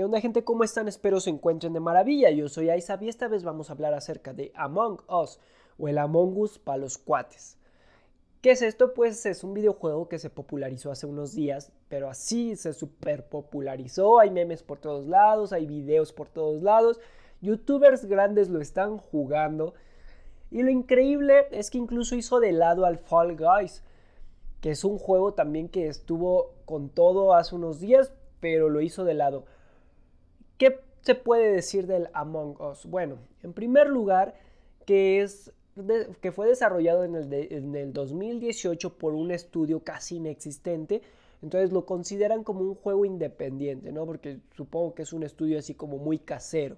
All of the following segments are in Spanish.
¿Qué onda gente? ¿Cómo están? Espero se encuentren de maravilla. Yo soy Aizab y esta vez vamos a hablar acerca de Among Us o el Among Us para los cuates. ¿Qué es esto? Pues es un videojuego que se popularizó hace unos días, pero así se super popularizó. Hay memes por todos lados, hay videos por todos lados. Youtubers grandes lo están jugando. Y lo increíble es que incluso hizo de lado al Fall Guys, que es un juego también que estuvo con todo hace unos días, pero lo hizo de lado. ¿Qué se puede decir del Among Us? Bueno, en primer lugar, que es que fue desarrollado en el, en el 2018 por un estudio casi inexistente. Entonces lo consideran como un juego independiente, ¿no? Porque supongo que es un estudio así como muy casero.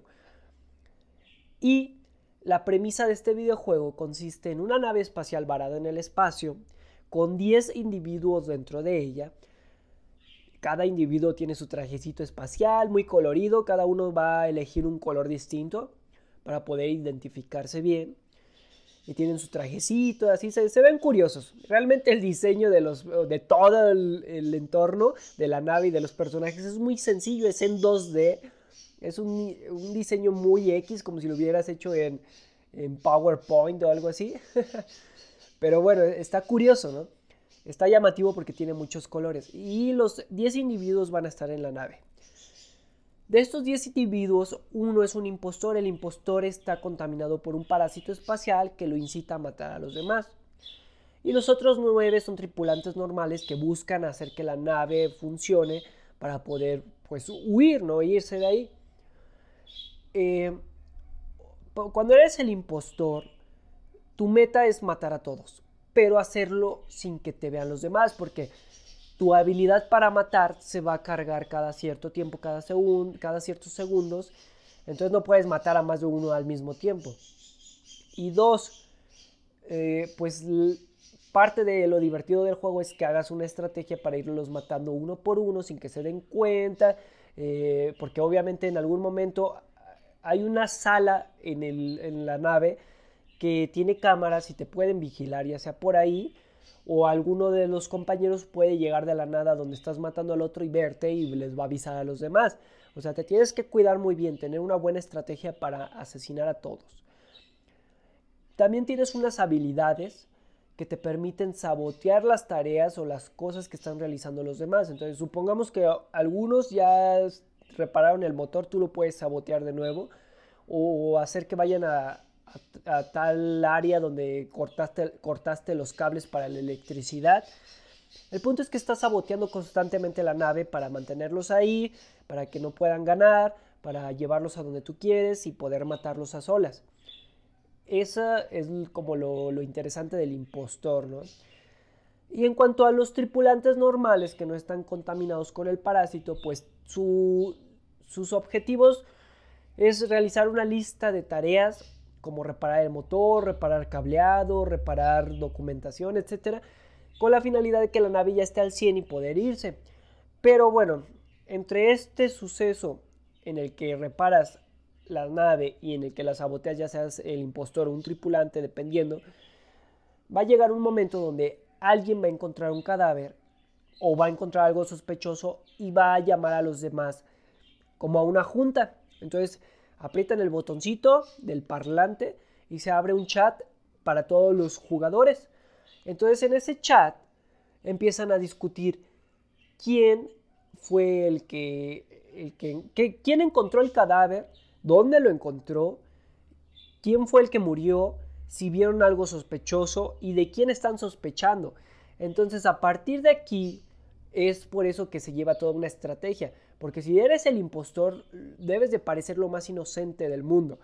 Y la premisa de este videojuego consiste en una nave espacial varada en el espacio, con 10 individuos dentro de ella. Cada individuo tiene su trajecito espacial, muy colorido, cada uno va a elegir un color distinto para poder identificarse bien y tienen su trajecito, así se, ven curiosos. Realmente el diseño de, los, de todo el, entorno de la nave y de los personajes es muy sencillo, es en 2D, es un, diseño muy X, como si lo hubieras hecho en, en PowerPoint o algo así. Pero bueno, está curioso, ¿no? Está llamativo porque tiene muchos colores. Y los 10 individuos van a estar en la nave. De estos 10 individuos, uno es un impostor. El impostor está contaminado por un parásito espacial que lo incita a matar a los demás. Y los otros 9 son tripulantes normales que buscan hacer que la nave funcione para poder pues huir, no irse de ahí. Eh, cuando eres el impostor, tu meta es matar a todos, pero hacerlo sin que te vean los demás, porque tu habilidad para matar se va a cargar cada cierto tiempo, cada, segundo, cada ciertos segundos. Entonces no puedes matar a más de uno al mismo tiempo. Y dos, eh, pues parte de lo divertido del juego es que hagas una estrategia para irlos matando uno por uno sin que se den cuenta. Eh, porque obviamente en algún momento hay una sala en, en la nave que tiene cámaras y te pueden vigilar, ya sea por ahí o alguno de los compañeros puede llegar de la nada donde estás matando al otro y verte y les va a avisar a los demás. O sea, te tienes que cuidar muy bien, tener una buena estrategia para asesinar a todos. También tienes unas habilidades que te permiten sabotear las tareas o las cosas que están realizando los demás. Entonces, supongamos que algunos ya repararon el motor, tú lo puedes sabotear de nuevo o hacer que vayan a, a, tal área donde cortaste, cortaste los cables para la electricidad. El punto es que estás saboteando constantemente la nave para mantenerlos ahí, para que no puedan ganar, para llevarlos a donde tú quieres y poder matarlos a solas. Esa es como lo, interesante del impostor, ¿no? Y en cuanto a los tripulantes normales que no están contaminados con el parásito, pues sus objetivos es realizar una lista de tareas como reparar el motor, reparar cableado, reparar documentación, etcétera, con la finalidad de que la nave ya esté al 100 y poder irse. Pero bueno, entre este suceso en el que reparas la nave y en el que la saboteas, ya seas el impostor o un tripulante, dependiendo, va a llegar un momento donde alguien va a encontrar un cadáver o va a encontrar algo sospechoso y va a llamar a los demás como a una junta. Entonces, aprietan el botoncito del parlante y se abre un chat para todos los jugadores. Entonces en ese chat empiezan a discutir quién fue el que, el que, quién encontró el cadáver, dónde lo encontró, quién fue el que murió, si vieron algo sospechoso y de quién están sospechando. Entonces a partir de aquí es por eso que se lleva toda una estrategia. Porque si eres el impostor, debes de parecer lo más inocente del mundo.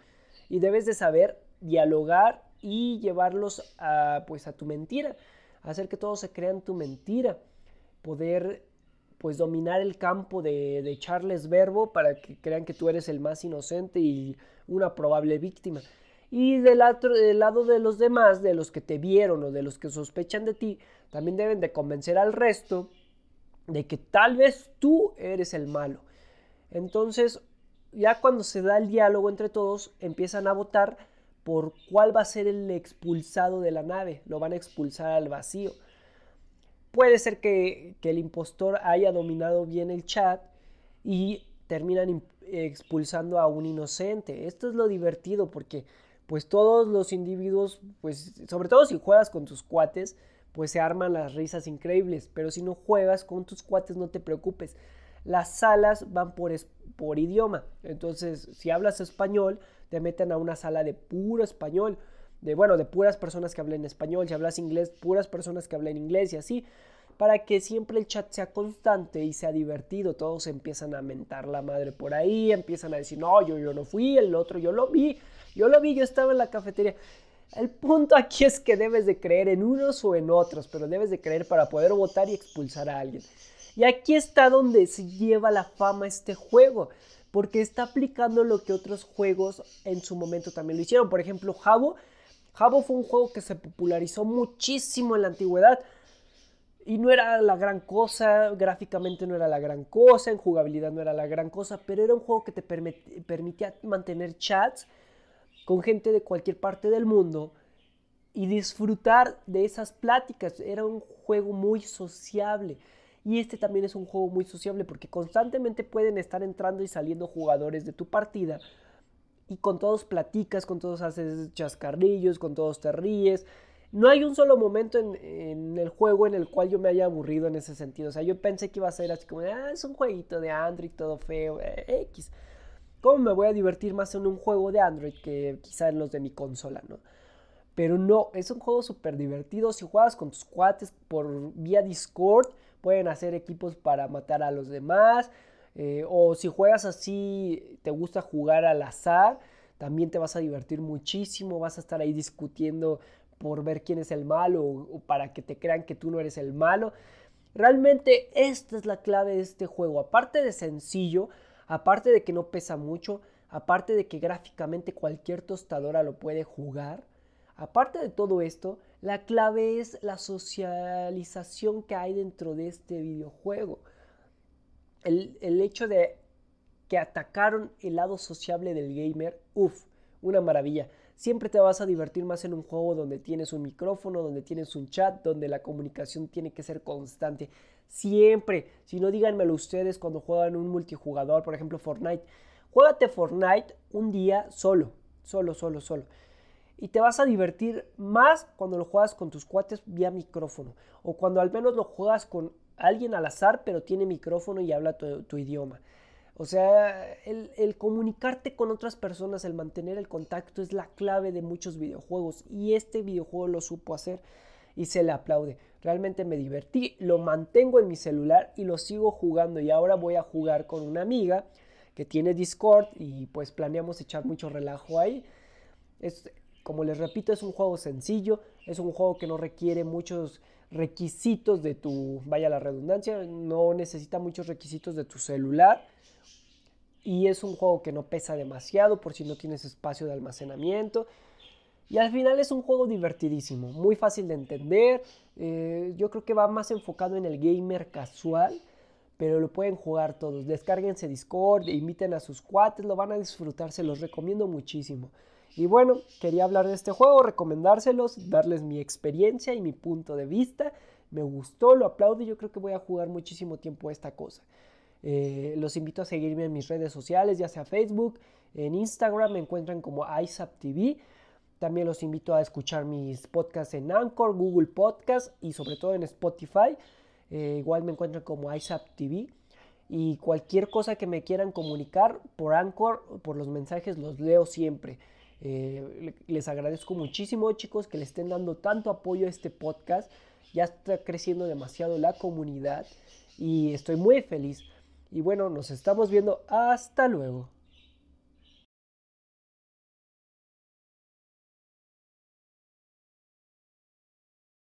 Y debes de saber dialogar y llevarlos a, pues, a tu mentira. Hacer que todos se crean tu mentira. Poder pues dominar el campo de, de echarles verbo para que crean que tú eres el más inocente y una probable víctima. Y del, del, lado de los demás, de los que te vieron o de los que sospechan de ti, también deben de convencer al resto de que tal vez tú eres el malo. Entonces, ya cuando se da el diálogo entre todos, empiezan a votar por cuál va a ser el expulsado de la nave. Lo van a expulsar al vacío. Puede ser que, el impostor haya dominado bien el chat y terminan expulsando a un inocente. Esto es lo divertido porque pues todos los individuos, pues sobre todo si juegas con tus cuates, pues se arman las risas increíbles, pero si no juegas con tus cuates no te preocupes. Las salas van por, por idioma, entonces si hablas español, te meten a una sala de puro español, de bueno, de puras personas que hablen español, si hablas inglés, puras personas que hablen inglés y así para que siempre el chat sea constante y sea divertido. Todos empiezan a mentar la madre por ahí, empiezan a decir, no, yo, yo no fui, el otro yo lo vi, yo lo vi, yo estaba en la cafetería. El punto aquí es que debes de creer en unos o en otros, pero debes de creer para poder votar y expulsar a alguien. Y aquí está donde se lleva la fama este juego, porque está aplicando lo que otros juegos en su momento también lo hicieron. Por ejemplo, Jabo. Jabo fue un juego que se popularizó muchísimo en la antigüedad y no era la gran cosa, gráficamente no era la gran cosa, en jugabilidad no era la gran cosa, pero era un juego que te permitía mantener chats con gente de cualquier parte del mundo y disfrutar de esas pláticas. Era un juego muy sociable. Y este también es un juego muy sociable porque constantemente pueden estar entrando y saliendo jugadores de tu partida. Y con todos platicas, con todos haces chascarrillos, con todos te ríes. No hay un solo momento en, el juego en el cual yo me haya aburrido en ese sentido. O sea, yo pensé que iba a ser así como, ah, es un jueguito de Android todo feo, eh, X. ¿Cómo me voy a divertir más en un juego de Android que quizá en los de mi consola, no? Pero no, es un juego súper divertido. Si juegas con tus cuates por vía Discord, pueden hacer equipos para matar a los demás. Eh, o si juegas así, te gusta jugar al azar, también te vas a divertir muchísimo. Vas a estar ahí discutiendo por ver quién es el malo o, para que te crean que tú no eres el malo. Realmente esta es la clave de este juego. Aparte de sencillo, aparte de que no pesa mucho, aparte de que gráficamente cualquier tostadora lo puede jugar, aparte de todo esto, la clave es la socialización que hay dentro de este videojuego. El, el hecho de que atacaron el lado sociable del gamer, uff, una maravilla siempre te vas a divertir más en un juego donde tienes un micrófono, donde tienes un chat, donde la comunicación tiene que ser constante. Siempre, si no díganmelo ustedes cuando juegan un multijugador, por ejemplo Fortnite, juégate Fortnite un día solo, solo, solo, solo. Y te vas a divertir más cuando lo juegas con tus cuates vía micrófono. O cuando al menos lo juegas con alguien al azar, pero tiene micrófono y habla tu idioma. O sea, el, comunicarte con otras personas, el mantener el contacto es la clave de muchos videojuegos y este videojuego lo supo hacer y se le aplaude. Realmente me divertí, lo mantengo en mi celular y lo sigo jugando y ahora voy a jugar con una amiga que tiene Discord y pues planeamos echar mucho relajo ahí. Es, como les repito, es un juego sencillo, es un juego que no requiere muchos requisitos de tu, vaya la redundancia, no necesita muchos requisitos de tu celular y es un juego que no pesa demasiado por si no tienes espacio de almacenamiento. Y al final es un juego divertidísimo, muy fácil de entender. Eh, yo creo que va más enfocado en el gamer casual, pero lo pueden jugar todos. Descárguense Discord, inviten a sus cuates, lo van a disfrutar, se los recomiendo muchísimo. Y bueno, quería hablar de este juego, recomendárselos, darles mi experiencia y mi punto de vista. Me gustó, lo aplaudo y yo creo que voy a jugar muchísimo tiempo esta cosa. Eh, los invito a seguirme en mis redes sociales, ya sea Facebook, en Instagram me encuentran como TV También los invito a escuchar mis podcasts en Anchor, Google Podcast y sobre todo en Spotify. Eh, igual me encuentran como TV Y cualquier cosa que me quieran comunicar por Anchor, por los mensajes, los leo siempre. Eh, les agradezco muchísimo chicos que le estén dando tanto apoyo a este podcast. Ya está creciendo demasiado la comunidad y estoy muy feliz. Y bueno, nos estamos viendo. Hasta luego.